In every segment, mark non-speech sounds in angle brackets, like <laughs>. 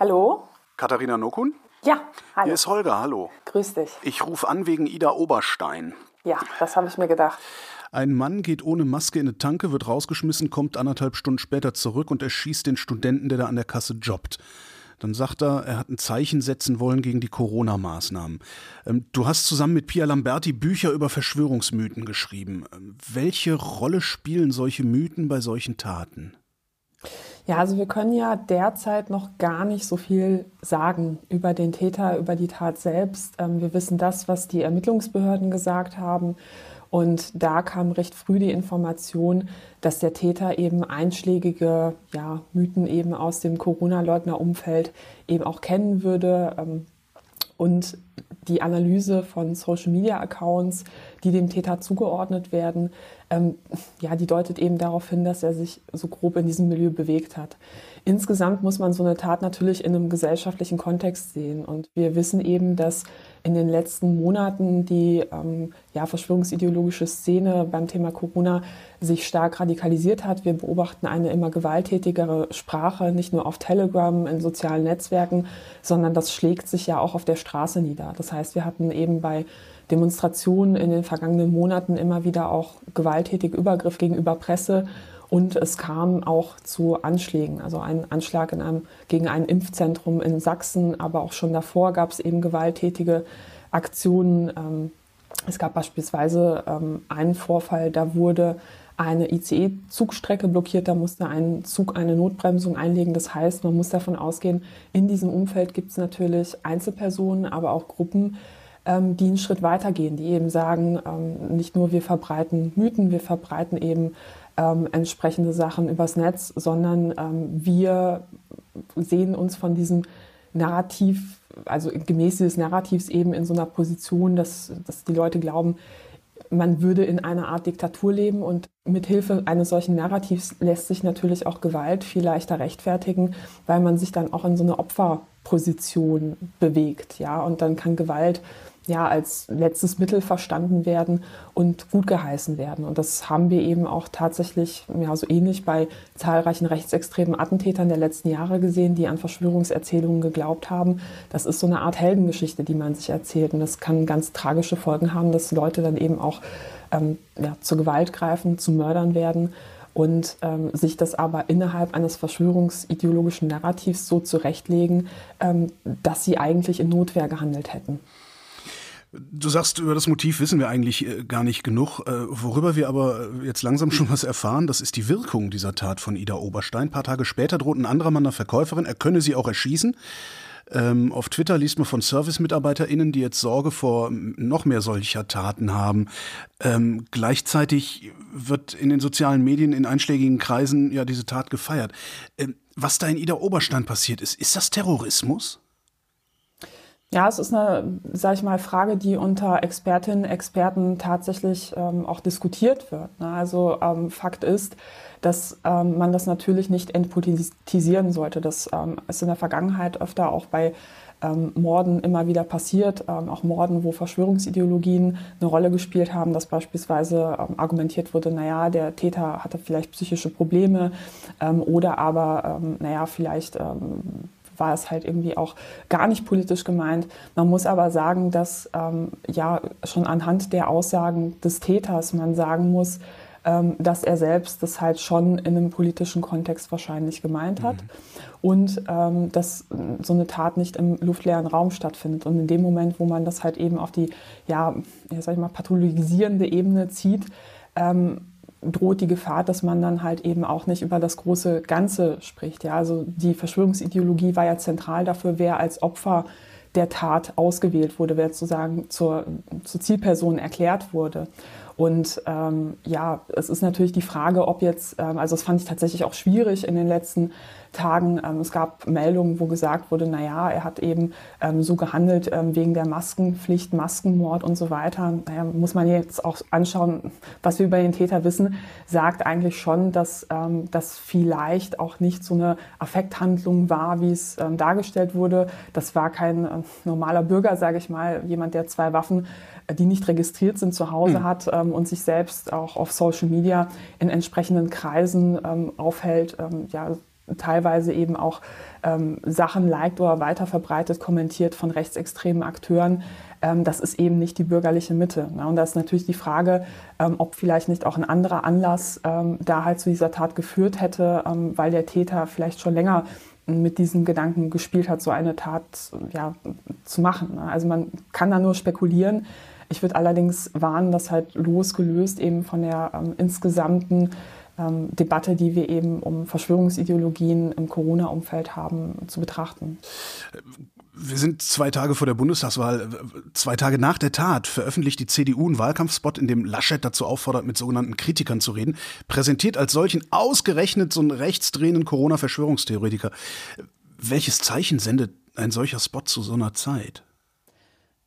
Hallo? Katharina Nokun? Ja, hallo. Hier ist Holger, hallo. Grüß dich. Ich rufe an wegen Ida Oberstein. Ja, das habe ich mir gedacht. Ein Mann geht ohne Maske in eine Tanke, wird rausgeschmissen, kommt anderthalb Stunden später zurück und erschießt den Studenten, der da an der Kasse jobbt. Dann sagt er, er hat ein Zeichen setzen wollen gegen die Corona-Maßnahmen. Ähm, du hast zusammen mit Pia Lamberti Bücher über Verschwörungsmythen geschrieben. Ähm, welche Rolle spielen solche Mythen bei solchen Taten? Ja, also wir können ja derzeit noch gar nicht so viel sagen über den Täter, über die Tat selbst. Ähm, wir wissen das, was die Ermittlungsbehörden gesagt haben. Und da kam recht früh die Information, dass der Täter eben einschlägige ja, Mythen eben aus dem Corona-Leugner-Umfeld eben auch kennen würde. Ähm, und die Analyse von Social-Media-Accounts, die dem Täter zugeordnet werden, ähm, ja, die deutet eben darauf hin, dass er sich so grob in diesem Milieu bewegt hat. Insgesamt muss man so eine Tat natürlich in einem gesellschaftlichen Kontext sehen. Und wir wissen eben, dass in den letzten Monaten die ähm, ja, verschwörungsideologische Szene beim Thema Corona sich stark radikalisiert hat. Wir beobachten eine immer gewalttätigere Sprache, nicht nur auf Telegram, in sozialen Netzwerken, sondern das schlägt sich ja auch auf der Straße nieder. Das heißt, wir hatten eben bei Demonstrationen in den vergangenen Monaten immer wieder auch gewalttätige Übergriff gegenüber Presse und es kam auch zu Anschlägen, also ein Anschlag in einem, gegen ein Impfzentrum in Sachsen, aber auch schon davor gab es eben gewalttätige Aktionen. Ähm, es gab beispielsweise ähm, einen Vorfall, da wurde eine ICE-Zugstrecke blockiert, da musste ein Zug eine Notbremsung einlegen. Das heißt, man muss davon ausgehen, in diesem Umfeld gibt es natürlich Einzelpersonen, aber auch Gruppen, die einen Schritt weitergehen, die eben sagen, nicht nur wir verbreiten Mythen, wir verbreiten eben ähm, entsprechende Sachen übers Netz, sondern ähm, wir sehen uns von diesem Narrativ, also gemäß dieses Narrativs eben in so einer Position, dass, dass die Leute glauben, man würde in einer Art Diktatur leben. Und mit Hilfe eines solchen Narrativs lässt sich natürlich auch Gewalt viel leichter rechtfertigen, weil man sich dann auch in so eine Opferposition bewegt, ja, und dann kann Gewalt ja als letztes Mittel verstanden werden und gut geheißen werden. Und das haben wir eben auch tatsächlich ja, so ähnlich bei zahlreichen rechtsextremen Attentätern der letzten Jahre gesehen, die an Verschwörungserzählungen geglaubt haben. Das ist so eine Art Heldengeschichte, die man sich erzählt. Und das kann ganz tragische Folgen haben, dass Leute dann eben auch ähm, ja, zur Gewalt greifen, zu Mördern werden und ähm, sich das aber innerhalb eines verschwörungsideologischen Narrativs so zurechtlegen, ähm, dass sie eigentlich in Notwehr gehandelt hätten. Du sagst, über das Motiv wissen wir eigentlich äh, gar nicht genug. Äh, worüber wir aber äh, jetzt langsam schon was erfahren, das ist die Wirkung dieser Tat von Ida Oberstein. Ein paar Tage später droht ein anderer Mann einer Verkäuferin, er könne sie auch erschießen. Ähm, auf Twitter liest man von Service-MitarbeiterInnen, die jetzt Sorge vor noch mehr solcher Taten haben. Ähm, gleichzeitig wird in den sozialen Medien in einschlägigen Kreisen ja diese Tat gefeiert. Ähm, was da in Ida Oberstein passiert ist, ist das Terrorismus? Ja, es ist eine, sage ich mal, Frage, die unter Expertinnen, Experten tatsächlich ähm, auch diskutiert wird. Ne? Also ähm, Fakt ist, dass ähm, man das natürlich nicht entpolitisieren sollte. Das ähm, ist in der Vergangenheit öfter auch bei ähm, Morden immer wieder passiert, ähm, auch Morden, wo Verschwörungsideologien eine Rolle gespielt haben, dass beispielsweise ähm, argumentiert wurde, naja, der Täter hatte vielleicht psychische Probleme ähm, oder aber, ähm, naja, vielleicht war es halt irgendwie auch gar nicht politisch gemeint. Man muss aber sagen, dass ähm, ja schon anhand der Aussagen des Täters man sagen muss, ähm, dass er selbst das halt schon in einem politischen Kontext wahrscheinlich gemeint hat mhm. und ähm, dass so eine Tat nicht im luftleeren Raum stattfindet. Und in dem Moment, wo man das halt eben auf die, ja, sag ich mal, pathologisierende Ebene zieht, ähm, droht die Gefahr, dass man dann halt eben auch nicht über das große Ganze spricht. Ja, also die Verschwörungsideologie war ja zentral dafür, wer als Opfer der Tat ausgewählt wurde, wer sozusagen zur, zur Zielperson erklärt wurde. Und ähm, ja, es ist natürlich die Frage, ob jetzt, ähm, also das fand ich tatsächlich auch schwierig in den letzten Tagen. Ähm, es gab Meldungen, wo gesagt wurde, na ja, er hat eben ähm, so gehandelt ähm, wegen der Maskenpflicht, Maskenmord und so weiter. Naja, muss man jetzt auch anschauen, was wir über den Täter wissen, sagt eigentlich schon, dass ähm, das vielleicht auch nicht so eine Affekthandlung war, wie es dargestellt wurde. Das war kein äh, normaler Bürger, sage ich mal, jemand, der zwei Waffen die nicht registriert sind, zu Hause mhm. hat ähm, und sich selbst auch auf Social Media in entsprechenden Kreisen ähm, aufhält. Ähm, ja, teilweise eben auch ähm, Sachen liked oder weiterverbreitet, kommentiert von rechtsextremen Akteuren. Ähm, das ist eben nicht die bürgerliche Mitte. Ne? Und da ist natürlich die Frage, ähm, ob vielleicht nicht auch ein anderer Anlass da halt zu dieser Tat geführt hätte, weil der Täter vielleicht schon länger mit diesem Gedanken gespielt hat, so eine Tat ja, zu machen. Ne? Also man kann da nur spekulieren. Ich würde allerdings warnen, das halt losgelöst eben von der ähm, insgesamten ähm, Debatte, die wir eben um Verschwörungsideologien im Corona-Umfeld haben, zu betrachten. Wir sind zwei Tage vor der Bundestagswahl, zwei Tage nach der Tat veröffentlicht die CDU einen Wahlkampfspot, in dem Laschet dazu auffordert, mit sogenannten Kritikern zu reden, präsentiert als solchen ausgerechnet so einen rechtsdrehenden Corona-Verschwörungstheoretiker. Welches Zeichen sendet ein solcher Spot zu so einer Zeit?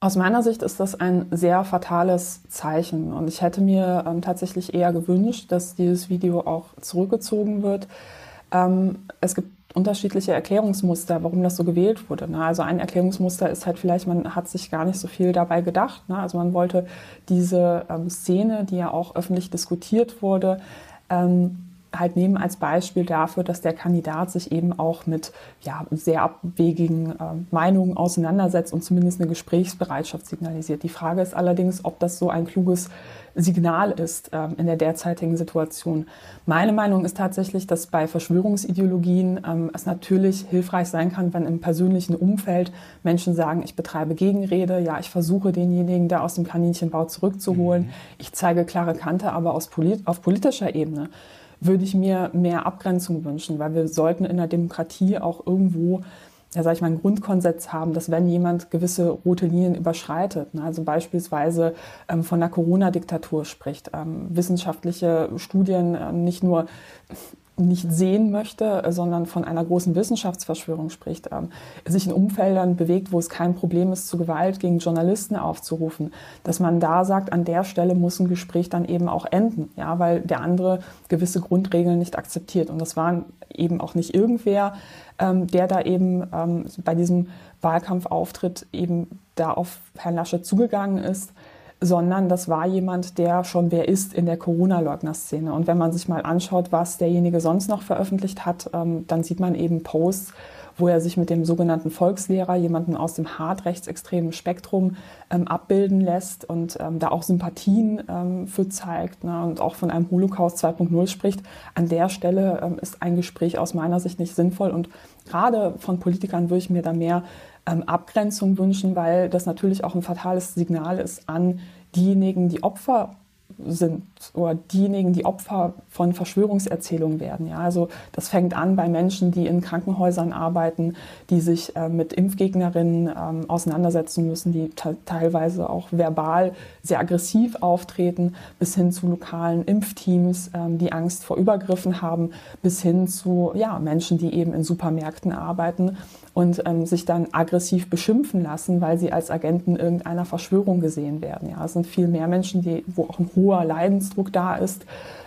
Aus meiner Sicht ist das ein sehr fatales Zeichen und ich hätte mir ähm, tatsächlich eher gewünscht, dass dieses Video auch zurückgezogen wird. Ähm, es gibt unterschiedliche Erklärungsmuster, warum das so gewählt wurde. Ne? Also ein Erklärungsmuster ist halt vielleicht, man hat sich gar nicht so viel dabei gedacht. Ne? Also man wollte diese ähm, Szene, die ja auch öffentlich diskutiert wurde, ähm, halt nehmen als Beispiel dafür, dass der Kandidat sich eben auch mit ja, sehr abwegigen äh, Meinungen auseinandersetzt und zumindest eine Gesprächsbereitschaft signalisiert. Die Frage ist allerdings, ob das so ein kluges Signal ist äh, in der derzeitigen Situation. Meine Meinung ist tatsächlich, dass bei Verschwörungsideologien ähm, es natürlich hilfreich sein kann, wenn im persönlichen Umfeld Menschen sagen, ich betreibe Gegenrede, ja, ich versuche denjenigen da aus dem Kaninchenbau zurückzuholen, mhm. ich zeige klare Kante, aber aus polit auf politischer Ebene würde ich mir mehr Abgrenzung wünschen, weil wir sollten in der Demokratie auch irgendwo ja, sag ich mal, einen Grundkonsens haben, dass wenn jemand gewisse rote Linien überschreitet, ne, also beispielsweise ähm, von der Corona-Diktatur spricht, ähm, wissenschaftliche Studien äh, nicht nur nicht sehen möchte, sondern von einer großen Wissenschaftsverschwörung spricht, ähm, sich in Umfeldern bewegt, wo es kein Problem ist, zu Gewalt gegen Journalisten aufzurufen, dass man da sagt, an der Stelle muss ein Gespräch dann eben auch enden, ja, weil der andere gewisse Grundregeln nicht akzeptiert. Und das war eben auch nicht irgendwer, ähm, der da eben ähm, bei diesem Wahlkampfauftritt eben da auf Herrn Laschet zugegangen ist, sondern das war jemand, der schon wer ist in der Corona-Leugner-Szene. Und wenn man sich mal anschaut, was derjenige sonst noch veröffentlicht hat, ähm, dann sieht man eben Posts, wo er sich mit dem sogenannten Volkslehrer, jemanden aus dem hart rechtsextremen Spektrum, ähm, abbilden lässt und ähm, da auch Sympathien ähm, für zeigt ne, und auch von einem Holocaust 2.0 spricht. An der Stelle ähm, ist ein Gespräch aus meiner Sicht nicht sinnvoll und gerade von Politikern würde ich mir da mehr ähm, Abgrenzung wünschen, weil das natürlich auch ein fatales Signal ist an diejenigen, die Opfer sind oder diejenigen, die Opfer von Verschwörungserzählungen werden. Ja, also das fängt an bei Menschen, die in Krankenhäusern arbeiten, die sich äh, mit Impfgegnerinnen ähm, auseinandersetzen müssen, die teilweise auch verbal sehr aggressiv auftreten, bis hin zu lokalen Impfteams, ähm, die Angst vor Übergriffen haben, bis hin zu ja, Menschen, die eben in Supermärkten arbeiten und ähm, sich dann aggressiv beschimpfen lassen, weil sie als Agenten irgendeiner Verschwörung gesehen werden. Ja, es sind viel mehr Menschen, die, wo auch ein hoher Leidensdruck da ist.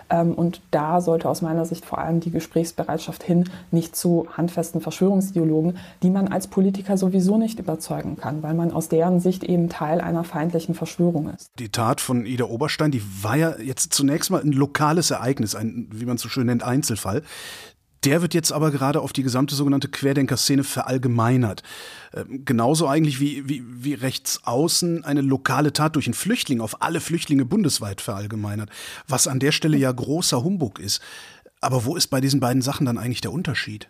Ähm, und da sollte aus meiner Sicht vor allem die Gesprächsbereitschaft hin, nicht zu handfesten Verschwörungsideologen, die man als Politiker sowieso nicht überzeugen kann, weil man aus deren Sicht eben Teil einer feindlichen Verschwörung ist. Die Tat von Ida Oberstein, die war ja jetzt zunächst mal ein lokales Ereignis, ein, wie man so schön nennt, Einzelfall. Der wird jetzt aber gerade auf die gesamte sogenannte Querdenker-Szene verallgemeinert. Ähm, genauso eigentlich wie, wie, wie rechts außen eine lokale Tat durch einen Flüchtling auf alle Flüchtlinge bundesweit verallgemeinert. Was an der Stelle ja großer Humbug ist. Aber wo ist bei diesen beiden Sachen dann eigentlich der Unterschied?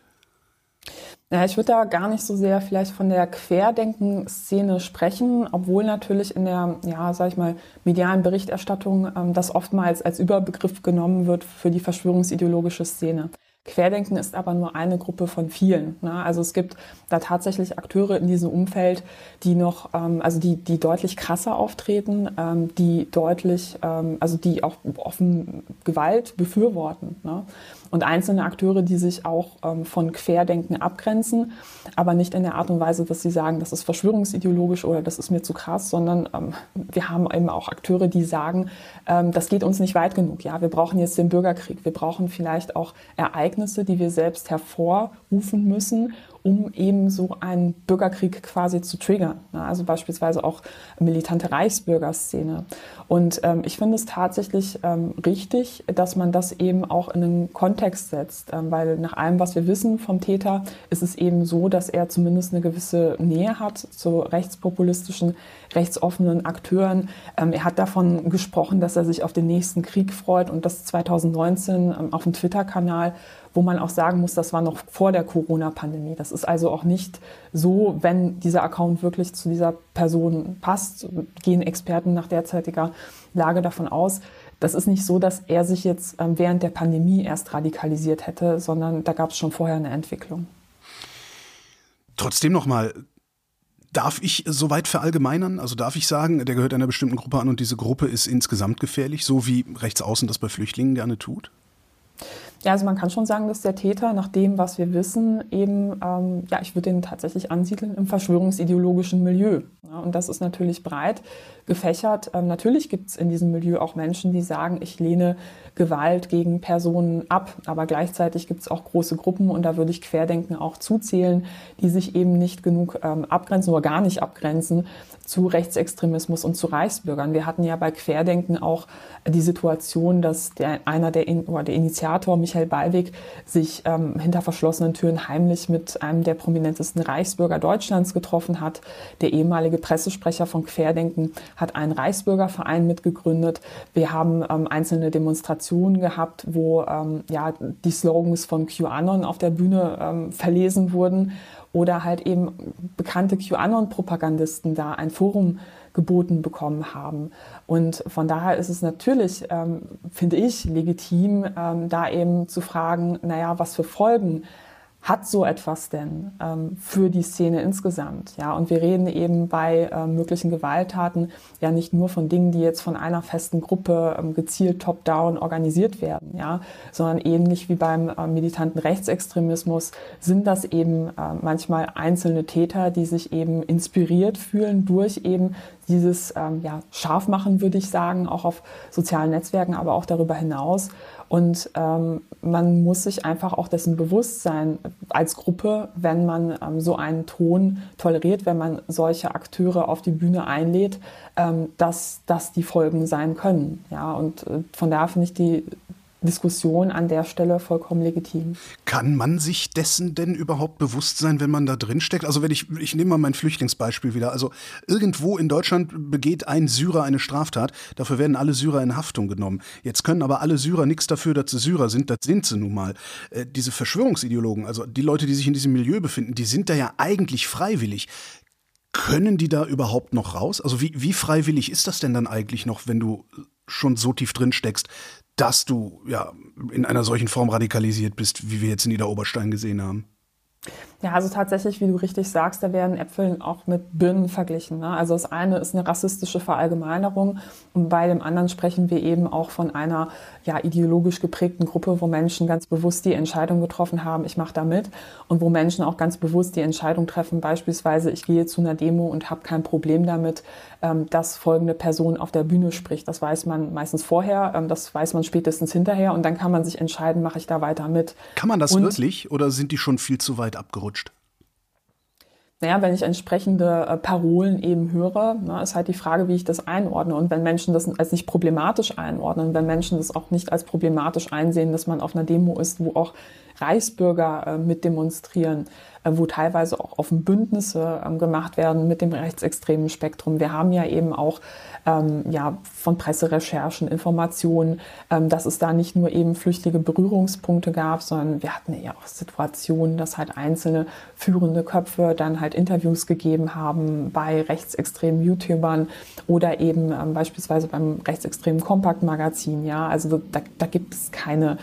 Ja, ich würde da gar nicht so sehr vielleicht von der Querdenken-Szene sprechen, obwohl natürlich in der, ja, sag ich mal, medialen Berichterstattung ähm, das oftmals als Überbegriff genommen wird für die verschwörungsideologische Szene. Querdenken ist aber nur eine Gruppe von vielen. Ne? Also es gibt da tatsächlich Akteure in diesem Umfeld, die noch, ähm, also die, die deutlich krasser auftreten, ähm, die deutlich, ähm, also die auch offen Gewalt befürworten. Ne? Und einzelne Akteure, die sich auch ähm, von Querdenken abgrenzen, aber nicht in der Art und Weise, dass sie sagen, das ist verschwörungsideologisch oder das ist mir zu krass, sondern ähm, wir haben eben auch Akteure, die sagen, ähm, das geht uns nicht weit genug. Ja, wir brauchen jetzt den Bürgerkrieg. Wir brauchen vielleicht auch Ereignisse, die wir selbst hervorrufen müssen, um eben so einen Bürgerkrieg quasi zu triggern. Also beispielsweise auch militante Reichsbürgerszene. Und ähm, ich finde es tatsächlich ähm, richtig, dass man das eben auch in einen Kontext setzt, ähm, weil nach allem, was wir wissen vom Täter, ist es eben so, dass er zumindest eine gewisse Nähe hat zu rechtspopulistischen, rechtsoffenen Akteuren. Ähm, er hat davon gesprochen, dass er sich auf den nächsten Krieg freut und das 2019 ähm, auf dem Twitter-Kanal wo man auch sagen muss, das war noch vor der Corona-Pandemie. Das ist also auch nicht so, wenn dieser Account wirklich zu dieser Person passt, gehen Experten nach derzeitiger Lage davon aus. Das ist nicht so, dass er sich jetzt ähm, während der Pandemie erst radikalisiert hätte, sondern da gab es schon vorher eine Entwicklung. Trotzdem nochmal, Darf ich soweit verallgemeinern? Also darf ich sagen, der gehört einer bestimmten Gruppe an und diese Gruppe ist insgesamt gefährlich, so wie Rechtsaußen das bei Flüchtlingen gerne tut? Ja, also man kann schon sagen, dass der Täter, nach dem, was wir wissen, eben, ähm, ja, ich würde ihn tatsächlich ansiedeln im verschwörungsideologischen Milieu. Ja, und das ist natürlich breit gefächert. Ähm, natürlich gibt es in diesem Milieu auch Menschen, die sagen, ich lehne Gewalt gegen Personen ab. Aber gleichzeitig gibt es auch große Gruppen, und da würde ich Querdenken auch zuzählen, die sich eben nicht genug ähm, abgrenzen oder gar nicht abgrenzen zu Rechtsextremismus und zu Reichsbürgern. Wir hatten ja bei Querdenken auch die Situation, dass der, einer der, oder der Initiator, Michael Ballweg, sich ähm, hinter verschlossenen Türen heimlich mit einem der prominentesten Reichsbürger Deutschlands getroffen hat. Der ehemalige Pressesprecher von Querdenken hat einen Reichsbürgerverein mitgegründet. Wir haben ähm, einzelne Demonstrationen gehabt, wo ähm, ja, die Slogans von QAnon auf der Bühne ähm, verlesen wurden oder halt eben bekannte QAnon-Propagandisten da ein Forum geboten bekommen haben. Und von daher ist es natürlich, ähm, finde ich, legitim, ähm, da eben zu fragen, naja, was für Folgen hat so etwas denn ähm, für die Szene insgesamt? Ja, und wir reden eben bei äh, möglichen Gewalttaten ja nicht nur von Dingen, die jetzt von einer festen Gruppe ähm, gezielt top-down organisiert werden, ja, sondern ähnlich wie beim äh, militanten Rechtsextremismus sind das eben äh, manchmal einzelne Täter, die sich eben inspiriert fühlen durch eben dieses ähm, ja, Scharfmachen, würde ich sagen, auch auf sozialen Netzwerken, aber auch darüber hinaus. Und ähm, man muss sich einfach auch dessen bewusst sein als Gruppe, wenn man ähm, so einen Ton toleriert, wenn man solche Akteure auf die Bühne einlädt, ähm, dass das die Folgen sein können. Ja, und äh, von daher finde ich die Diskussion an der Stelle vollkommen legitim. Kann man sich dessen denn überhaupt bewusst sein, wenn man da drin steckt? Also wenn ich, ich nehme mal mein Flüchtlingsbeispiel wieder. Also irgendwo in Deutschland begeht ein Syrer eine Straftat, dafür werden alle Syrer in Haftung genommen. Jetzt können aber alle Syrer nichts dafür, dass sie Syrer sind, das sind sie nun mal. Äh, diese Verschwörungsideologen, also die Leute, die sich in diesem Milieu befinden, die sind da ja eigentlich freiwillig. Können die da überhaupt noch raus? Also wie, wie freiwillig ist das denn dann eigentlich noch, wenn du schon so tief drin steckst, dass du ja in einer solchen Form radikalisiert bist, wie wir jetzt in Niederoberstein gesehen haben. Ja, also tatsächlich, wie du richtig sagst, da werden Äpfel auch mit Birnen verglichen. Ne? Also das eine ist eine rassistische Verallgemeinerung und bei dem anderen sprechen wir eben auch von einer ja, ideologisch geprägten Gruppe, wo Menschen ganz bewusst die Entscheidung getroffen haben, ich mache da mit und wo Menschen auch ganz bewusst die Entscheidung treffen, beispielsweise ich gehe zu einer Demo und habe kein Problem damit, ähm, dass folgende Person auf der Bühne spricht. Das weiß man meistens vorher, ähm, das weiß man spätestens hinterher und dann kann man sich entscheiden, mache ich da weiter mit. Kann man das und, wirklich oder sind die schon viel zu weit abgerutscht? Naja, wenn ich entsprechende äh, Parolen eben höre, ne, ist halt die Frage, wie ich das einordne. Und wenn Menschen das als nicht problematisch einordnen, wenn Menschen das auch nicht als problematisch einsehen, dass man auf einer Demo ist, wo auch Reichsbürger äh, mit demonstrieren, wo teilweise auch offen Bündnisse ähm, gemacht werden mit dem rechtsextremen Spektrum. Wir haben ja eben auch ähm, ja, von Presserecherchen, Informationen, ähm, dass es da nicht nur eben flüchtige Berührungspunkte gab, sondern wir hatten ja auch Situationen, dass halt einzelne führende Köpfe dann halt Interviews gegeben haben bei rechtsextremen YouTubern oder eben ähm, beispielsweise beim rechtsextremen Kompakt-Magazin. Ja, also da, da gibt es keine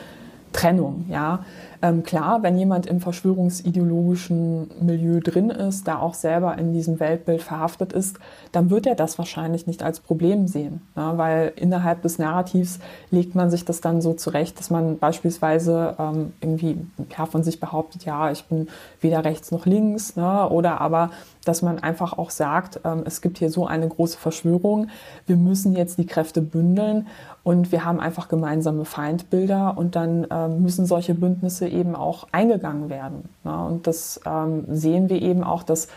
Trennung. Ja, ähm, klar, wenn jemand im verschwörungsideologischen Milieu drin ist, da auch selber in diesem Weltbild verhaftet ist, dann wird er das wahrscheinlich nicht als Problem sehen, ja, weil innerhalb des Narrativs legt man sich das dann so zurecht, dass man beispielsweise ähm, irgendwie ja, von sich behauptet, ja, ich bin weder rechts noch links, ne, oder aber dass man einfach auch sagt, ähm, es gibt hier so eine große Verschwörung, wir müssen jetzt die Kräfte bündeln und wir haben einfach gemeinsame Feindbilder und dann ähm, müssen solche Bündnisse eben auch eingegangen werden. Und das ähm, sehen wir eben auch, dass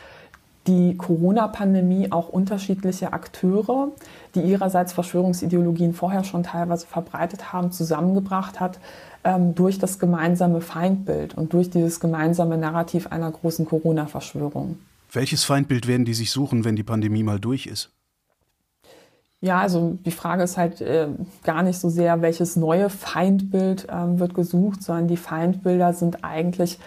die Corona-Pandemie auch unterschiedliche Akteure, die ihrerseits Verschwörungsideologien vorher schon teilweise verbreitet haben, zusammengebracht hat durch das gemeinsame Feindbild und durch dieses gemeinsame Narrativ einer großen Corona-Verschwörung. Welches Feindbild werden die sich suchen, wenn die Pandemie mal durch ist? Ja, also die Frage ist halt äh, gar nicht so sehr, welches neue Feindbild ähm, wird gesucht, sondern die Feindbilder sind eigentlich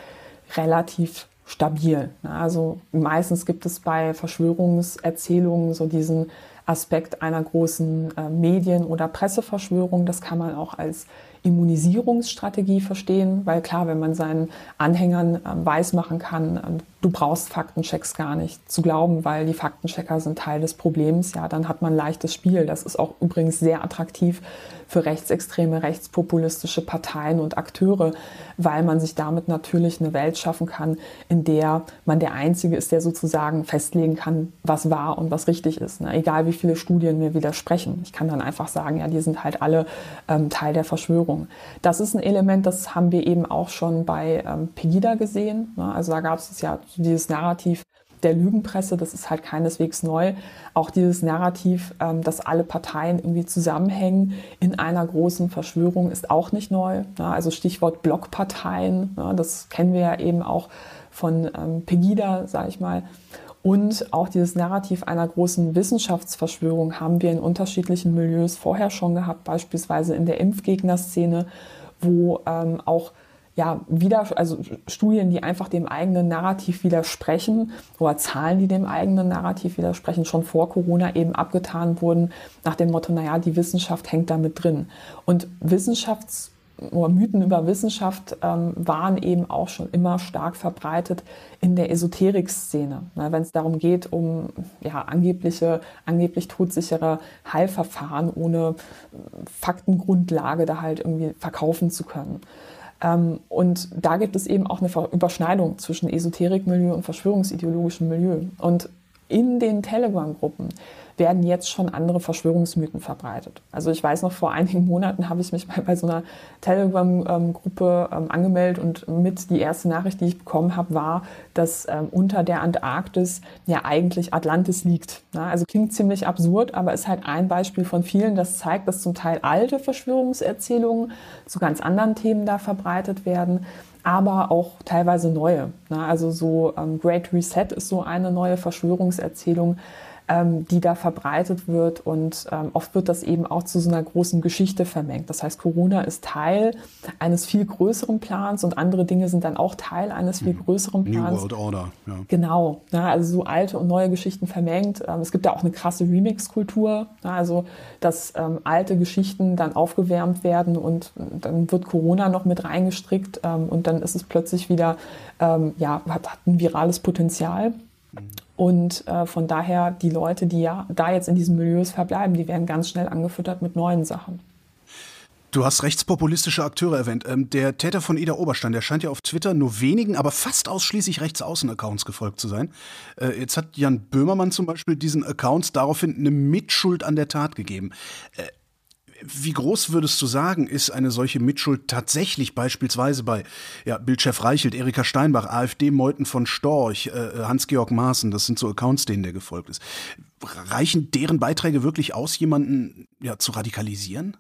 relativ stabil. Also meistens gibt es bei Verschwörungserzählungen so diesen Aspekt einer großen äh, Medien- oder Presseverschwörung. Das kann man auch als Immunisierungsstrategie verstehen, weil klar, wenn man seinen Anhängern äh, weismachen kann, äh, du brauchst Faktenchecks gar nicht zu glauben, weil die Faktenchecker sind Teil des Problems, ja, dann hat man leichtes Spiel. Das ist auch übrigens sehr attraktiv für rechtsextreme, rechtspopulistische Parteien und Akteure, weil man sich damit natürlich eine Welt schaffen kann, in der man der Einzige ist, der sozusagen festlegen kann, was wahr und was richtig ist. Ne? Egal wie viele Studien mir widersprechen. Ich kann dann einfach sagen, ja, die sind halt alle ähm, Teil der Verschwörung. Das ist ein Element, das haben wir eben auch schon bei ähm, Pegida gesehen. Ne? Also da gab es ja dieses Narrativ, der Lügenpresse, das ist halt keineswegs neu. Auch dieses Narrativ, ähm, dass alle Parteien irgendwie zusammenhängen in einer großen Verschwörung, ist auch nicht neu. Also Stichwort Blockparteien, das kennen wir ja eben auch von ähm, Pegida, sage ich mal. Und auch dieses Narrativ einer großen Wissenschaftsverschwörung haben wir in unterschiedlichen Milieus vorher schon gehabt, beispielsweise in der Impfgegnerszene, wo ähm, auch ja, wieder, also Studien, die einfach dem eigenen Narrativ widersprechen oder Zahlen, die dem eigenen Narrativ widersprechen, schon vor Corona eben abgetan wurden, nach dem Motto, naja, die Wissenschaft hängt da mit drin. Und Wissenschafts- oder Mythen über Wissenschaft ähm, waren eben auch schon immer stark verbreitet in der Esoterik-Szene. Ne, Wenn es darum geht, um ja, angebliche, angeblich todsichere Heilverfahren ohne Faktengrundlage da halt irgendwie verkaufen zu können. Ähm, und da gibt es eben auch eine Überschneidung zwischen Esoterikmilieu und verschwörungsideologischem Milieu. Und in den Telegram-Gruppen werden jetzt schon andere Verschwörungsmythen verbreitet. Also ich weiß noch, vor einigen Monaten habe ich mich mal bei so einer Telegram-Gruppe ähm, angemeldet und mit die erste Nachricht, die ich bekommen habe, war, dass ähm, unter der Antarktis ja eigentlich Atlantis liegt. also klingt ziemlich absurd, aber ist halt ein Beispiel von vielen, das zeigt, dass zum Teil alte Verschwörungserzählungen zu ganz anderen Themen da verbreitet werden aber auch teilweise neue. Also so ähm, Great Reset ist so eine neue Verschwörungserzählung, ähm, die da verbreitet wird. Und ähm, oft wird das eben auch zu so einer großen Geschichte vermengt. Das heißt, Corona ist Teil eines viel größeren Plans und andere Dinge sind dann auch Teil eines viel mhm. größeren Plans. New World Order, ja. Genau. Ja, also so alte und neue Geschichten vermengt. Ähm, es gibt da auch eine krasse Remix-Kultur. Ja, also, dass ähm, alte Geschichten dann aufgewärmt werden und dann wird Corona noch mit reingestrickt ähm, und dann ist es plötzlich wieder, ähm, ja, hat, hat ein virales Potenzial. Mhm. Und äh, von daher, die Leute, die ja da jetzt in diesen Milieus verbleiben, die werden ganz schnell angefüttert mit neuen Sachen. Du hast rechtspopulistische Akteure erwähnt. Ähm, der Täter von Ida Oberstein, der scheint ja auf Twitter nur wenigen, aber fast ausschließlich rechtsaußen-Accounts gefolgt zu sein. Äh, jetzt hat Jan Böhmermann zum Beispiel diesen Accounts daraufhin eine Mitschuld an der Tat gegeben. Äh, wie groß würdest du sagen, ist eine solche Mitschuld tatsächlich beispielsweise bei ja, Bildchef Reichelt, Erika Steinbach, AfD Meuthen von Storch, äh, Hans-Georg Maaßen, das sind so Accounts, denen der gefolgt ist. Reichen deren Beiträge wirklich aus, jemanden ja, zu radikalisieren?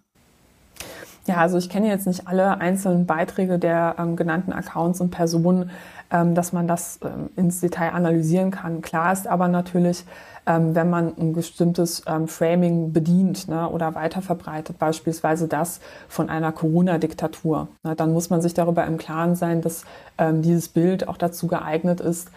Ja, also ich kenne jetzt nicht alle einzelnen Beiträge der ähm, genannten Accounts und Personen, ähm, dass man das ähm, ins Detail analysieren kann. Klar ist aber natürlich, ähm, wenn man ein bestimmtes ähm, Framing bedient ne, oder weiterverbreitet, beispielsweise das von einer Corona-Diktatur, ne, dann muss man sich darüber im Klaren sein, dass ähm, dieses Bild auch dazu geeignet ist,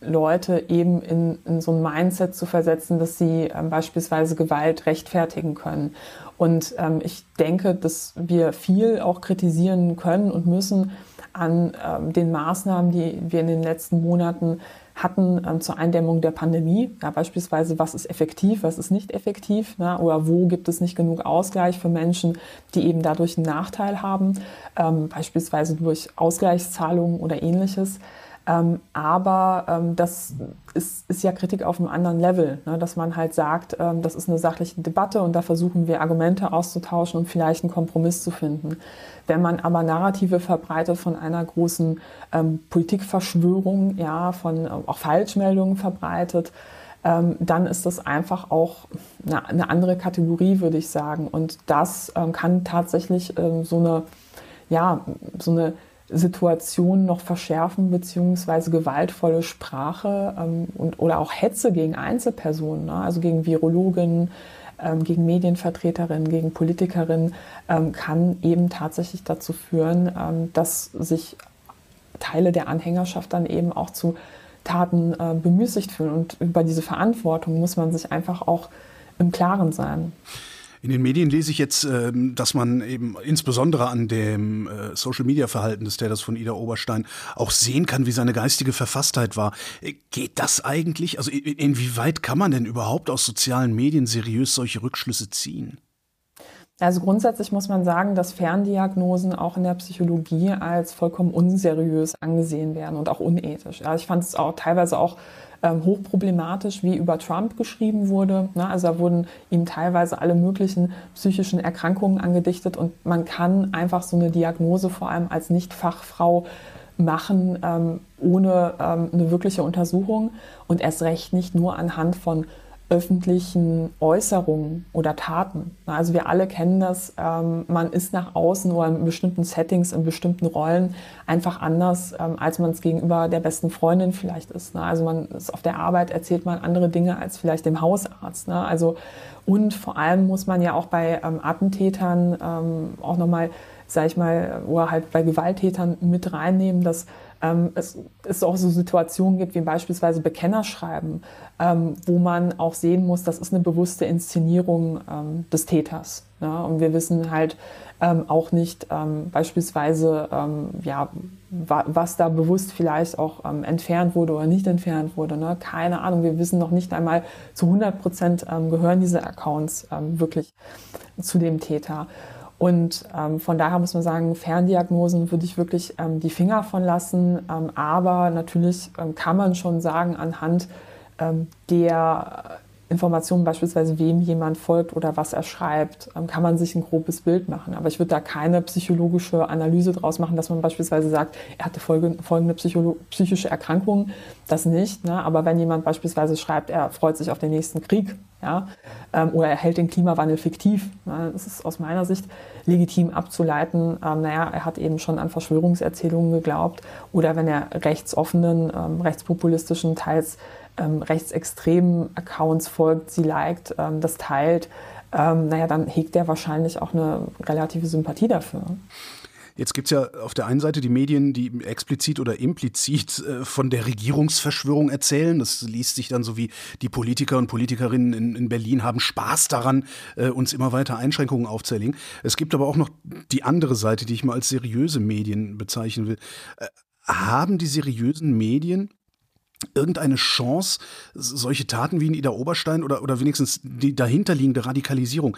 Leute eben in, in so ein Mindset zu versetzen, dass sie beispielsweise Gewalt rechtfertigen können. Und ähm, ich denke, dass wir viel auch kritisieren können und müssen an ähm, den Maßnahmen, die wir in den letzten Monaten hatten ähm, zur Eindämmung der Pandemie. Ja, beispielsweise, was ist effektiv, was ist nicht effektiv ne? oder wo gibt es nicht genug Ausgleich für Menschen, die eben dadurch einen Nachteil haben, ähm, beispielsweise durch Ausgleichszahlungen oder ähnliches. Ähm, aber ähm, das ist, ist, ja Kritik auf einem anderen Level, ne? dass man halt sagt, ähm, das ist eine sachliche Debatte und da versuchen wir Argumente auszutauschen und vielleicht einen Kompromiss zu finden. Wenn man aber Narrative verbreitet von einer großen ähm, Politikverschwörung, ja, von äh, auch Falschmeldungen verbreitet, ähm, dann ist das einfach auch eine, eine, andere Kategorie, würde ich sagen. Und das ähm, kann tatsächlich so eine, ja, so eine Situation noch verschärfen, beziehungsweise gewaltvolle Sprache ähm, und, oder auch Hetze gegen Einzelpersonen, ne? also gegen Virologen, ähm, gegen Medienvertreterinnen, gegen Politikerinnen, ähm, kann eben tatsächlich dazu führen, ähm, dass sich Teile der Anhängerschaft dann eben auch zu Taten äh, bemüßigt fühlen. Und über diese Verantwortung muss man sich einfach auch im Klaren sein. In den Medien lese ich jetzt, ähm, dass man eben insbesondere an dem äh, Social-Media-Verhalten des Täters von Ida Oberstein auch sehen kann, wie seine geistige Verfasstheit war. Äh, geht das eigentlich? Also inwieweit kann man denn überhaupt aus sozialen Medien seriös solche Rückschlüsse ziehen? Also grundsätzlich muss man sagen, dass Ferndiagnosen auch in der Psychologie als vollkommen unseriös angesehen werden und auch unethisch. Also ich fand es auch teilweise auch ähm, hochproblematisch, wie über Trump geschrieben wurde. Ne? Also da wurden ihm teilweise alle möglichen psychischen Erkrankungen angedichtet und man kann einfach so eine Diagnose vor allem als Nicht-Fachfrau machen ähm, ohne ähm, eine wirkliche Untersuchung und erst recht nicht nur anhand von öffentlichen Äußerungen oder Taten. Also wir alle kennen das, ähm, man ist nach außen oder in bestimmten Settings, in bestimmten Rollen einfach anders, ähm, als man es gegenüber der besten Freundin vielleicht ist. Ne? Also man ist auf der Arbeit, erzählt man andere Dinge als vielleicht dem Hausarzt. Ne? Also und vor allem muss man ja auch bei ähm, Attentätern ähm, auch nochmal, sag ich mal, oder halt bei Gewalttätern mit reinnehmen, dass ähm, es, es auch so Situationen gibt wie beispielsweise Bekennerschreiben, ähm, wo man auch sehen muss, das ist eine bewusste Inszenierung ähm, des Täters. Ja? Und wir wissen halt ähm, auch nicht ähm, beispielsweise, ähm, ja, wa was da bewusst vielleicht auch entfernt wurde oder nicht entfernt wurde. Ne? Keine Ahnung, wir wissen noch nicht einmal zu 100 Prozent gehören diese Accounts wirklich zu dem Täter. Und ähm, von daher muss man sagen, Ferndiagnosen würde ich wirklich ähm, die Finger von lassen. Ähm, aber natürlich ähm, kann man schon sagen, anhand ähm, der Informationen, beispielsweise wem jemand folgt oder was er schreibt, ähm, kann man sich ein grobes Bild machen. Aber ich würde da keine psychologische Analyse draus machen, dass man beispielsweise sagt, er hatte folgende psychische Erkrankungen. Das nicht. Ne? Aber wenn jemand beispielsweise schreibt, er freut sich auf den nächsten Krieg, ja, ähm, oder er hält den Klimawandel fiktiv, das ist aus meiner Sicht legitim abzuleiten, ähm, naja, er hat eben schon an Verschwörungserzählungen geglaubt. Oder wenn er rechtsoffenen, rechtspopulistischen, teils ähm, rechtsextremen Accounts folgt, sie liked, ähm, das teilt, ähm, naja, dann hegt er wahrscheinlich auch eine relative Sympathie dafür. Jetzt gibt es ja auf der einen Seite die Medien, die explizit oder implizit äh, von der Regierungsverschwörung erzählen. Das liest sich dann so wie die Politiker und Politikerinnen in, in Berlin haben Spaß daran, äh, uns immer weiter Einschränkungen aufzuerlegen. Es gibt aber auch noch die andere Seite, die ich mal als seriöse Medien bezeichnen will. Äh, haben die seriösen Medien irgendeine Chance, solche Taten wie in Ida Oberstein oder, oder wenigstens die dahinterliegende Radikalisierung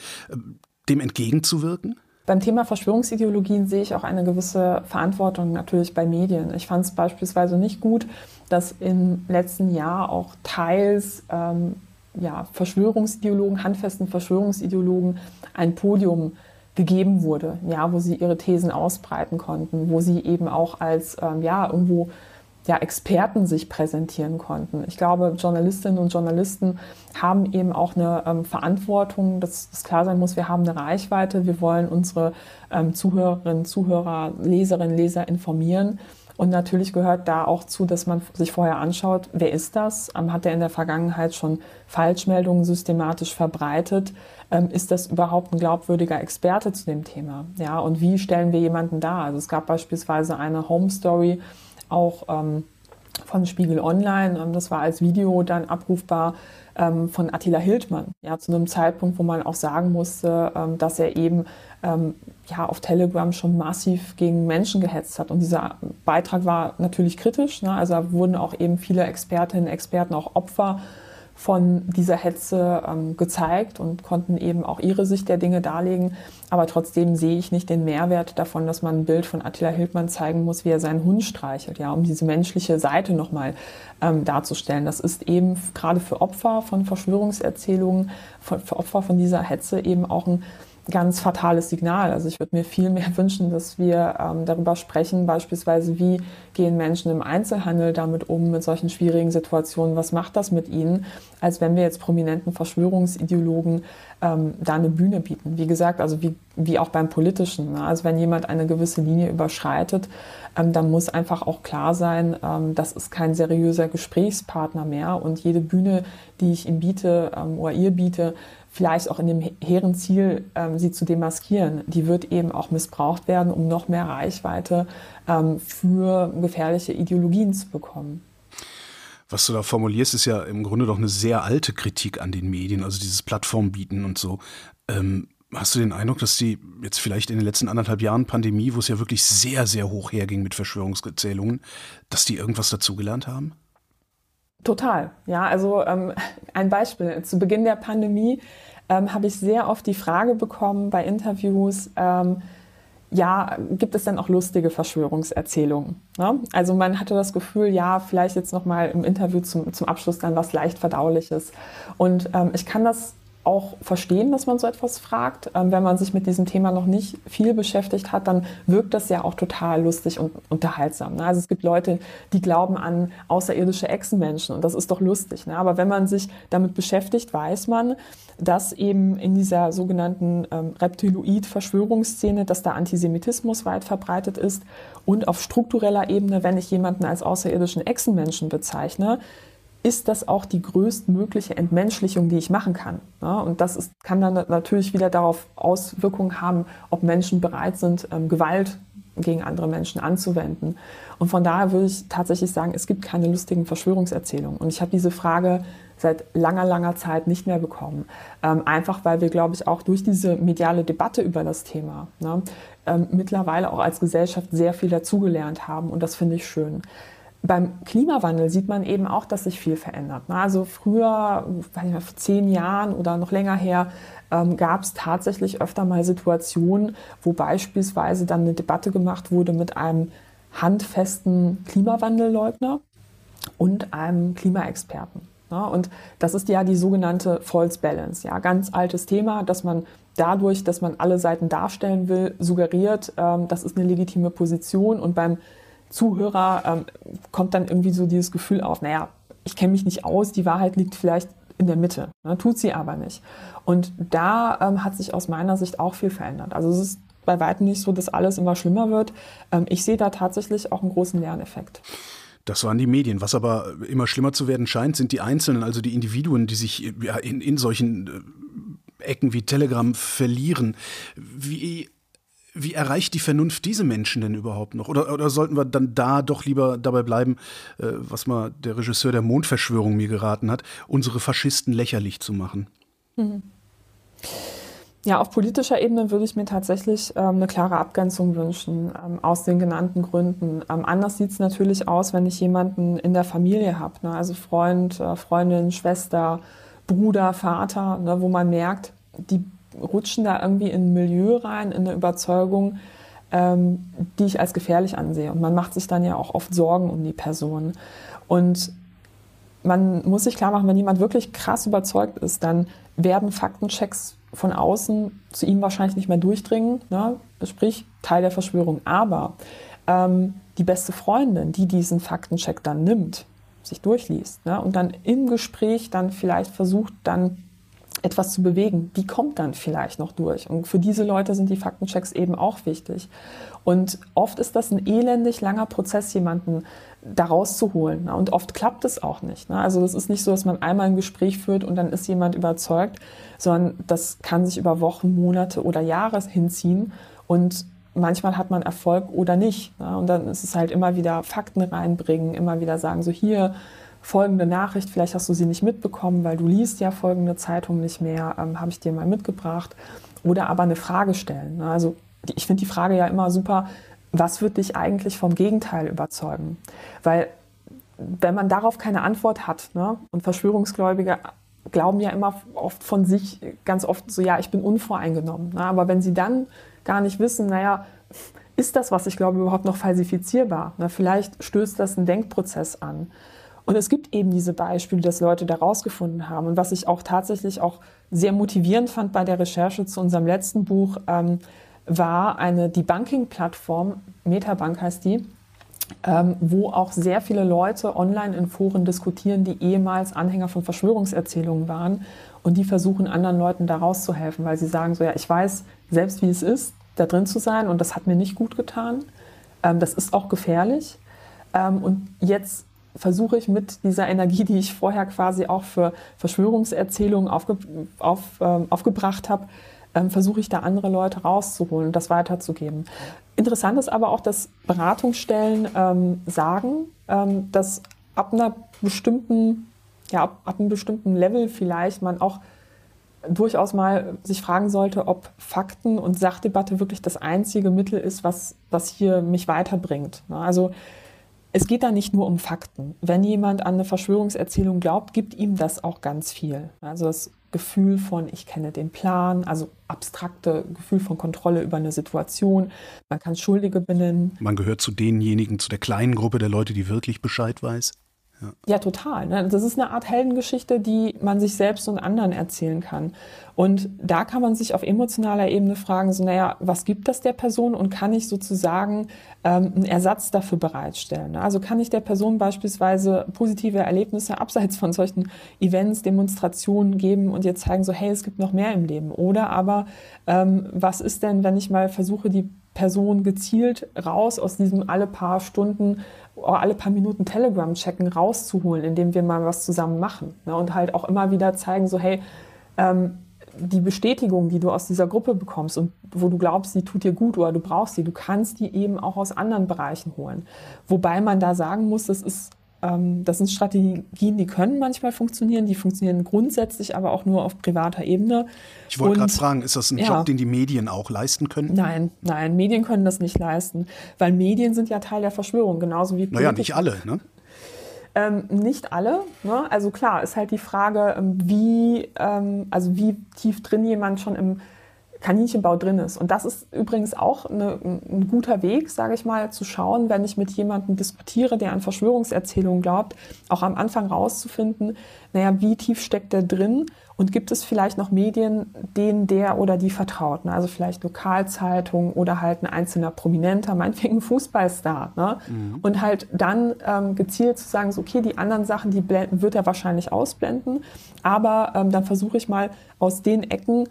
dem entgegenzuwirken? Beim Thema Verschwörungsideologien sehe ich auch eine gewisse Verantwortung natürlich bei Medien. Ich fand es beispielsweise nicht gut, dass im letzten Jahr auch teils ähm, ja, Verschwörungsideologen, handfesten Verschwörungsideologen ein Podium gegeben wurde, ja, wo sie ihre Thesen ausbreiten konnten, wo sie eben auch als ähm, ja, irgendwo ja, Experten sich präsentieren konnten. Ich glaube, Journalistinnen und Journalisten haben eben auch eine ähm, Verantwortung, dass es klar sein muss, wir haben eine Reichweite, wir wollen unsere ähm, Zuhörerinnen, Zuhörer, Leserinnen, Leser informieren. Und natürlich gehört da auch zu, dass man sich vorher anschaut, wer ist das? Ähm, hat er in der Vergangenheit schon Falschmeldungen systematisch verbreitet? Ähm, ist das überhaupt ein glaubwürdiger Experte zu dem Thema? Ja, und wie stellen wir jemanden dar? Also es gab beispielsweise eine Home Story, auch ähm, von Spiegel Online. Ähm, das war als Video dann abrufbar ähm, von Attila Hildmann. Ja, zu einem Zeitpunkt, wo man auch sagen musste, ähm, dass er eben ähm, ja, auf Telegram schon massiv gegen Menschen gehetzt hat. Und dieser Beitrag war natürlich kritisch. Ne? Also wurden auch eben viele Expertinnen, Experten, auch Opfer von dieser Hetze ähm, gezeigt und konnten eben auch ihre Sicht der Dinge darlegen. Aber trotzdem sehe ich nicht den Mehrwert davon, dass man ein Bild von Attila Hildmann zeigen muss, wie er seinen Hund streichelt, ja, um diese menschliche Seite nochmal ähm, darzustellen. Das ist eben gerade für Opfer von Verschwörungserzählungen, für, für Opfer von dieser Hetze eben auch ein ganz fatales Signal. Also ich würde mir viel mehr <laughs> wünschen, dass wir ähm, darüber sprechen, beispielsweise, wie gehen Menschen im Einzelhandel damit um, mit solchen schwierigen Situationen, was macht das mit ihnen, als wenn wir jetzt prominenten Verschwörungsideologen ähm, da eine Bühne bieten. Wie gesagt, also wie, wie auch beim Politischen. Ne? Also wenn jemand eine gewisse Linie überschreitet, ähm, dann muss einfach auch klar sein, ähm, das ist kein seriöser Gesprächspartner mehr und jede Bühne, die ich ihm biete ähm, oder ihr biete, vielleicht auch in dem hehren Ziel, ähm, sie zu demaskieren, die wird eben auch missbraucht werden, um noch mehr Reichweite ähm, für gefährliche Ideologien zu bekommen. Was du da formulierst, ist ja im Grunde doch eine sehr alte Kritik an den Medien, also dieses Plattformbieten und so. Ähm, hast du den Eindruck, dass die jetzt vielleicht in den letzten anderthalb Jahren Pandemie, wo es ja wirklich sehr, sehr hoch herging mit Verschwörungserzählungen, dass die irgendwas dazugelernt haben? Total. Ja, also ähm, <laughs> ein Beispiel. Zu Beginn der Pandemie ähm, habe ich sehr oft die Frage bekommen bei Interviews, ähm, ja, gibt es denn auch lustige Verschwörungserzählungen? Ne? Also man hatte das Gefühl, ja, vielleicht jetzt nochmal im Interview zum, zum Abschluss dann was leicht Verdauliches. Und ähm, ich kann das auch verstehen, dass man so etwas fragt. Ähm, wenn man sich mit diesem Thema noch nicht viel beschäftigt hat, dann wirkt das ja auch total lustig und unterhaltsam. Ne? Also es gibt Leute, die glauben an außerirdische Echsenmenschen und das ist doch lustig. Ne? Aber wenn man sich damit beschäftigt, weiß man, dass eben in dieser sogenannten ähm, Reptiloid-Verschwörungsszene, dass da Antisemitismus weit verbreitet ist und auf struktureller Ebene, wenn ich jemanden als außerirdischen Echsenmenschen bezeichne, ist das auch die größtmögliche Entmenschlichung, die ich machen kann. und das ist, kann dann natürlich wieder darauf Auswirkungen haben, ob Menschen bereit sind, ähm, Gewalt gegen andere Menschen anzuwenden. Und von daher würde ich tatsächlich sagen, es gibt keine lustigen Verschwörungserzählungen. Und ich habe diese Frage seit langer, langer Zeit nicht mehr bekommen. Ähm, einfach weil wir, glaube ich, auch durch diese mediale Debatte über das Thema ne, ähm, mittlerweile auch als Gesellschaft sehr viel dazugelernt haben. Und das finde ich schön beim Klimawandel sieht man eben auch, dass sich viel verändert. Ne? Also früher, weiß nicht vor zehn Jahren oder noch länger her, ähm, gab es tatsächlich öfter mal Situationen, wo beispielsweise dann eine Debatte gemacht wurde mit einem handfesten Klimawandelleugner und einem Klimaexperten. Ne? Und das ist ja die sogenannte False Balance. Ja, ganz altes Thema, dass man dadurch, dass man alle Seiten darstellen will, suggeriert, ähm, das ist eine legitime Position und beim Zuhörer ähm, kommt dann irgendwie so dieses Gefühl auf, naja, ich kenne mich nicht aus, die Wahrheit liegt vielleicht in der Mitte, ne, tut sie aber nicht. Und da ähm, hat sich aus meiner Sicht auch viel verändert. Also es ist bei weitem nicht so, dass alles immer schlimmer wird. Ähm, ich sehe da tatsächlich auch einen großen Lerneffekt. Das waren die Medien. Was aber immer schlimmer zu werden scheint, sind die Einzelnen, also die Individuen, die sich ja, in, in solchen äh, Ecken wie Telegram verlieren. Wie wie erreicht die Vernunft diese Menschen denn überhaupt noch? Oder, oder sollten wir dann da doch lieber dabei bleiben, äh, was mal der Regisseur der Mondverschwörung mir geraten hat, unsere Faschisten lächerlich zu machen? Mhm. Ja, auf politischer Ebene würde ich mir tatsächlich ähm, eine klare Abgrenzung wünschen, ähm, aus den genannten Gründen. Ähm, anders sieht es natürlich aus, wenn ich jemanden in der Familie habe, ne? also Freund, äh, Freundin, Schwester, Bruder, Vater, ne? wo man merkt, die rutschen da irgendwie in ein Milieu rein, in eine Überzeugung, ähm, die ich als gefährlich ansehe. Und man macht sich dann ja auch oft Sorgen um die Person. Und man muss sich klar machen, wenn jemand wirklich krass überzeugt ist, dann werden Faktenchecks von außen zu ihm wahrscheinlich nicht mehr durchdringen, ne? sprich Teil der Verschwörung. Aber ähm, die beste Freundin, die diesen Faktencheck dann nimmt, sich durchliest ne? und dann im Gespräch dann vielleicht versucht, dann etwas zu bewegen, die kommt dann vielleicht noch durch. Und für diese Leute sind die Faktenchecks eben auch wichtig. Und oft ist das ein elendig langer Prozess, jemanden da rauszuholen. Und oft klappt es auch nicht. Also das ist nicht so, dass man einmal ein Gespräch führt und dann ist jemand überzeugt, sondern das kann sich über Wochen, Monate oder Jahre hinziehen. Und manchmal hat man Erfolg oder nicht. Und dann ist es halt immer wieder Fakten reinbringen, immer wieder sagen, so hier, folgende Nachricht, vielleicht hast du sie nicht mitbekommen, weil du liest ja folgende Zeitung nicht mehr, ähm, habe ich dir mal mitgebracht. Oder aber eine Frage stellen. Ne? Also ich finde die Frage ja immer super, was wird dich eigentlich vom Gegenteil überzeugen? Weil wenn man darauf keine Antwort hat, ne, und Verschwörungsgläubige glauben ja immer oft von sich ganz oft so, ja, ich bin unvoreingenommen. Ne, aber wenn sie dann gar nicht wissen, naja, ist das, was ich glaube, überhaupt noch falsifizierbar? Ne, vielleicht stößt das einen Denkprozess an. Und es gibt eben diese Beispiele, dass Leute da rausgefunden haben. Und was ich auch tatsächlich auch sehr motivierend fand bei der Recherche zu unserem letzten Buch, ähm, war eine Debunking-Plattform, Metabank heißt die, ähm, wo auch sehr viele Leute online in Foren diskutieren, die ehemals Anhänger von Verschwörungserzählungen waren und die versuchen, anderen Leuten da rauszuhelfen, weil sie sagen so, ja, ich weiß selbst, wie es ist, da drin zu sein und das hat mir nicht gut getan. Ähm, das ist auch gefährlich. Ähm, und jetzt versuche ich mit dieser Energie, die ich vorher quasi auch für Verschwörungserzählungen aufge, auf, ähm, aufgebracht habe, ähm, versuche ich da andere Leute rauszuholen und das weiterzugeben. Interessant ist aber auch, dass Beratungsstellen ähm, sagen, ähm, dass ab einer bestimmten, ja, ab, ab einem bestimmten Level vielleicht man auch durchaus mal sich fragen sollte, ob Fakten und Sachdebatte wirklich das einzige Mittel ist, was, was hier mich weiterbringt. Also es geht da nicht nur um Fakten. Wenn jemand an eine Verschwörungserzählung glaubt, gibt ihm das auch ganz viel. Also das Gefühl von, ich kenne den Plan, also abstrakte Gefühl von Kontrolle über eine Situation. Man kann Schuldige benennen. Man gehört zu denjenigen, zu der kleinen Gruppe der Leute, die wirklich Bescheid weiß. Ja, total. Ne? Das ist eine Art Heldengeschichte, die man sich selbst und anderen erzählen kann. Und da kann man sich auf emotionaler Ebene fragen, so, naja, was gibt das der Person und kann ich sozusagen ähm, einen Ersatz dafür bereitstellen? Also kann ich der Person beispielsweise positive Erlebnisse abseits von solchen Events, Demonstrationen geben und ihr zeigen, so, hey, es gibt noch mehr im Leben. Oder aber, ähm, was ist denn, wenn ich mal versuche, die Person gezielt raus aus diesem alle paar Stunden, alle paar Minuten Telegram checken rauszuholen, indem wir mal was zusammen machen. Ne? Und halt auch immer wieder zeigen, so hey, ähm, die Bestätigung, die du aus dieser Gruppe bekommst und wo du glaubst, die tut dir gut oder du brauchst sie, du kannst die eben auch aus anderen Bereichen holen. Wobei man da sagen muss, das ist das sind Strategien, die können manchmal funktionieren, die funktionieren grundsätzlich aber auch nur auf privater Ebene. Ich wollte gerade fragen, ist das ein ja, Job, den die Medien auch leisten können? Nein, nein, Medien können das nicht leisten, weil Medien sind ja Teil der Verschwörung, genauso wie Naja, nicht alle, ne? Ähm, nicht alle. Ne? Also klar, ist halt die Frage, ähm, wie, ähm, also wie tief drin jemand schon im Kaninchenbau drin ist. Und das ist übrigens auch eine, ein guter Weg, sage ich mal, zu schauen, wenn ich mit jemandem diskutiere, der an Verschwörungserzählungen glaubt, auch am Anfang rauszufinden, naja, wie tief steckt der drin und gibt es vielleicht noch Medien, denen der oder die vertraut? Ne? Also vielleicht Lokalzeitung oder halt ein einzelner Prominenter, <laughs> meinetwegen Fußballstar. Ne? Mhm. Und halt dann ähm, gezielt zu sagen, so, okay, die anderen Sachen, die blenden, wird er wahrscheinlich ausblenden, aber ähm, dann versuche ich mal aus den Ecken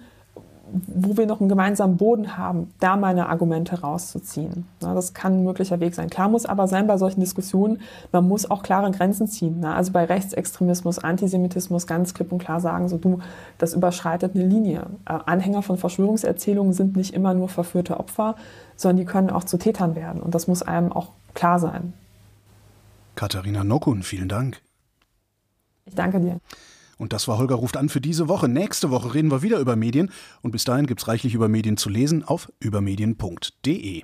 wo wir noch einen gemeinsamen Boden haben, da meine Argumente rauszuziehen. das kann ein möglicher Weg sein. Klar muss aber sein bei solchen Diskussionen, man muss auch klare Grenzen ziehen. Also bei Rechtsextremismus, Antisemitismus ganz klipp und klar sagen, so du, das überschreitet eine Linie. Äh, Anhänger von Verschwörungserzählungen sind nicht immer nur verführte Opfer, sondern die können auch zu Tätern werden. Und das muss einem auch klar sein. Katharina Nokun, vielen Dank. Ich danke dir. Und das war Holger ruft an für diese Woche. Nächste Woche reden wir wieder über Medien und bis dahin gibt es reichlich über Medien zu lesen auf übermedien.de.